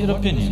your opinion?